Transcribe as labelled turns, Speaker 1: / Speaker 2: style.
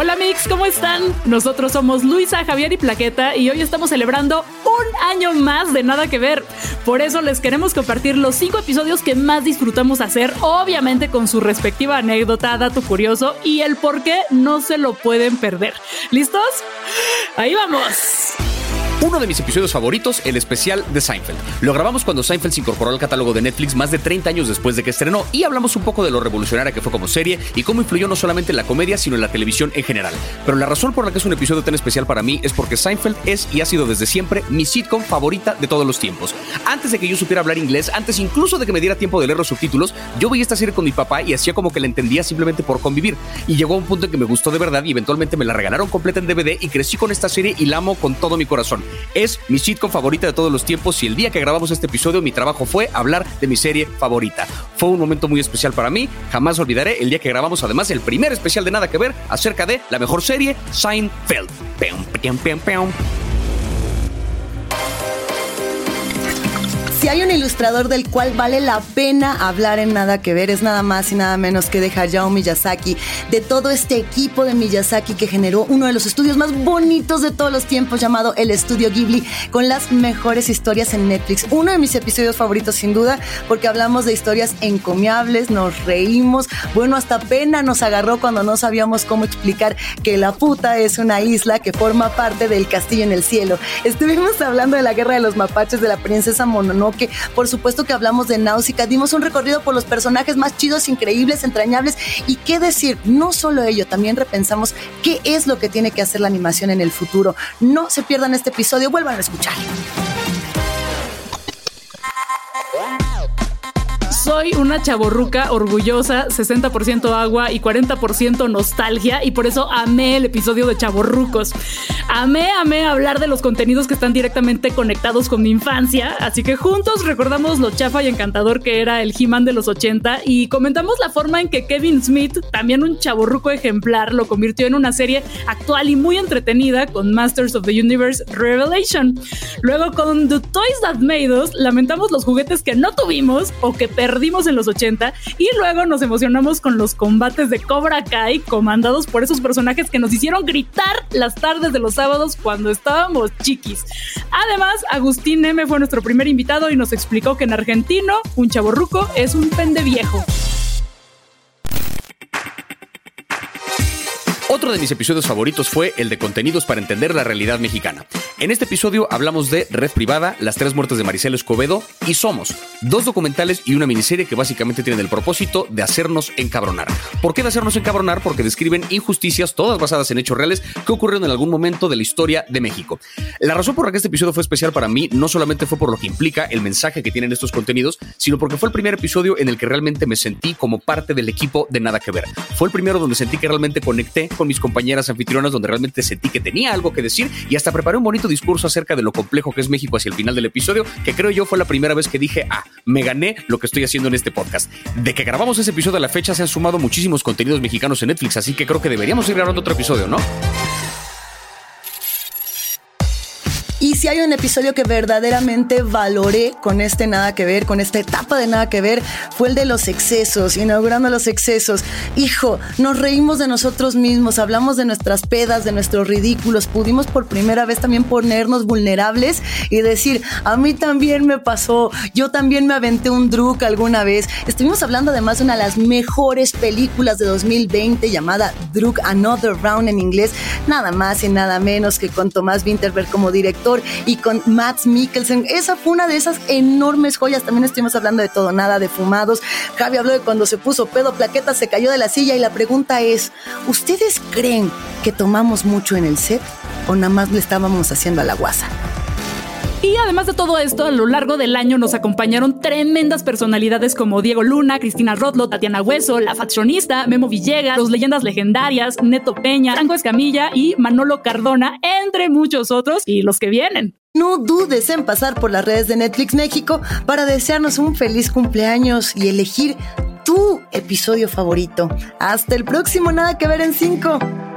Speaker 1: geeks, ¿cómo están? Nosotros somos Luisa, Javier y Plaqueta y hoy estamos celebrando un año más de nada que ver. Por eso les queremos compartir los cinco episodios que más disfrutamos hacer, obviamente con su respectiva anécdota, dato curioso y el por qué no se lo pueden perder. ¿Listos? Ahí vamos
Speaker 2: uno de mis episodios favoritos, el especial de Seinfeld. Lo grabamos cuando Seinfeld se incorporó al catálogo de Netflix más de 30 años después de que estrenó y hablamos un poco de lo revolucionaria que fue como serie y cómo influyó no solamente en la comedia, sino en la televisión en general. Pero la razón por la que es un episodio tan especial para mí es porque Seinfeld es y ha sido desde siempre mi sitcom favorita de todos los tiempos. Antes de que yo supiera hablar inglés, antes incluso de que me diera tiempo de leer los subtítulos, yo veía esta serie con mi papá y hacía como que la entendía simplemente por convivir. Y llegó a un punto en que me gustó de verdad y eventualmente me la regalaron completa en DVD y crecí con esta serie y la amo con todo mi corazón. Es mi con favorita de todos los tiempos y el día que grabamos este episodio mi trabajo fue hablar de mi serie favorita. Fue un momento muy especial para mí, jamás olvidaré el día que grabamos además el primer especial de Nada que Ver acerca de la mejor serie, Seinfeld.
Speaker 3: Si hay un ilustrador del cual vale la pena hablar en nada que ver, es nada más y nada menos que de Hayao Miyazaki, de todo este equipo de Miyazaki que generó uno de los estudios más bonitos de todos los tiempos llamado el Estudio Ghibli, con las mejores historias en Netflix. Uno de mis episodios favoritos sin duda, porque hablamos de historias encomiables, nos reímos, bueno, hasta pena nos agarró cuando no sabíamos cómo explicar que la puta es una isla que forma parte del castillo en el cielo. Estuvimos hablando de la guerra de los mapaches de la princesa Mononoke que por supuesto que hablamos de Náusica, dimos un recorrido por los personajes más chidos, increíbles, entrañables y qué decir, no solo ello, también repensamos qué es lo que tiene que hacer la animación en el futuro. No se pierdan este episodio, vuelvan a escuchar.
Speaker 1: Soy una chaborruca orgullosa, 60% agua y 40% nostalgia y por eso amé el episodio de Chaborrucos. Amé, amé hablar de los contenidos que están directamente conectados con mi infancia, así que juntos recordamos lo chafa y encantador que era el He-Man de los 80 y comentamos la forma en que Kevin Smith, también un chaborruco ejemplar, lo convirtió en una serie actual y muy entretenida con Masters of the Universe Revelation. Luego con The Toys That Made Us, lamentamos los juguetes que no tuvimos o que perdimos en los 80 y luego nos emocionamos con los combates de Cobra Kai comandados por esos personajes que nos hicieron gritar las tardes de los sábados cuando estábamos chiquis. Además, Agustín M fue nuestro primer invitado y nos explicó que en argentino un chaborruco es un pende viejo.
Speaker 2: Otro de mis episodios favoritos fue el de contenidos para entender la realidad mexicana. En este episodio hablamos de Red Privada, Las tres muertes de Maricela Escobedo y Somos, dos documentales y una miniserie que básicamente tienen el propósito de hacernos encabronar. ¿Por qué de hacernos encabronar? Porque describen injusticias, todas basadas en hechos reales, que ocurrieron en algún momento de la historia de México. La razón por la que este episodio fue especial para mí no solamente fue por lo que implica el mensaje que tienen estos contenidos, sino porque fue el primer episodio en el que realmente me sentí como parte del equipo de Nada que Ver. Fue el primero donde sentí que realmente conecté con mis compañeras anfitrionas donde realmente sentí que tenía algo que decir y hasta preparé un bonito discurso acerca de lo complejo que es México hacia el final del episodio, que creo yo fue la primera vez que dije, ah, me gané lo que estoy haciendo en este podcast. De que grabamos ese episodio a la fecha se han sumado muchísimos contenidos mexicanos en Netflix, así que creo que deberíamos ir grabando otro episodio, ¿no?
Speaker 3: Si hay un episodio que verdaderamente valoré con este nada que ver, con esta etapa de nada que ver, fue el de los excesos, inaugurando los excesos. Hijo, nos reímos de nosotros mismos, hablamos de nuestras pedas, de nuestros ridículos, pudimos por primera vez también ponernos vulnerables y decir, a mí también me pasó, yo también me aventé un druk alguna vez. Estuvimos hablando además de una de las mejores películas de 2020 llamada Druk Another Round en inglés, nada más y nada menos que con Tomás Winterberg como director y con Matt Mikkelsen. Esa fue una de esas enormes joyas. También estuvimos hablando de todo, nada de fumados. Javi habló de cuando se puso pedo, plaqueta, se cayó de la silla y la pregunta es, ¿ustedes creen que tomamos mucho en el set o nada más le estábamos haciendo a la guasa?
Speaker 1: Y además de todo esto, a lo largo del año nos acompañaron tremendas personalidades como Diego Luna, Cristina Rodlo, Tatiana Hueso, La Faccionista, Memo Villegas, Los Leyendas Legendarias, Neto Peña, Franco Escamilla y Manolo Cardona, entre muchos otros y los que vienen.
Speaker 3: No dudes en pasar por las redes de Netflix México para desearnos un feliz cumpleaños y elegir tu episodio favorito. Hasta el próximo Nada que ver en 5.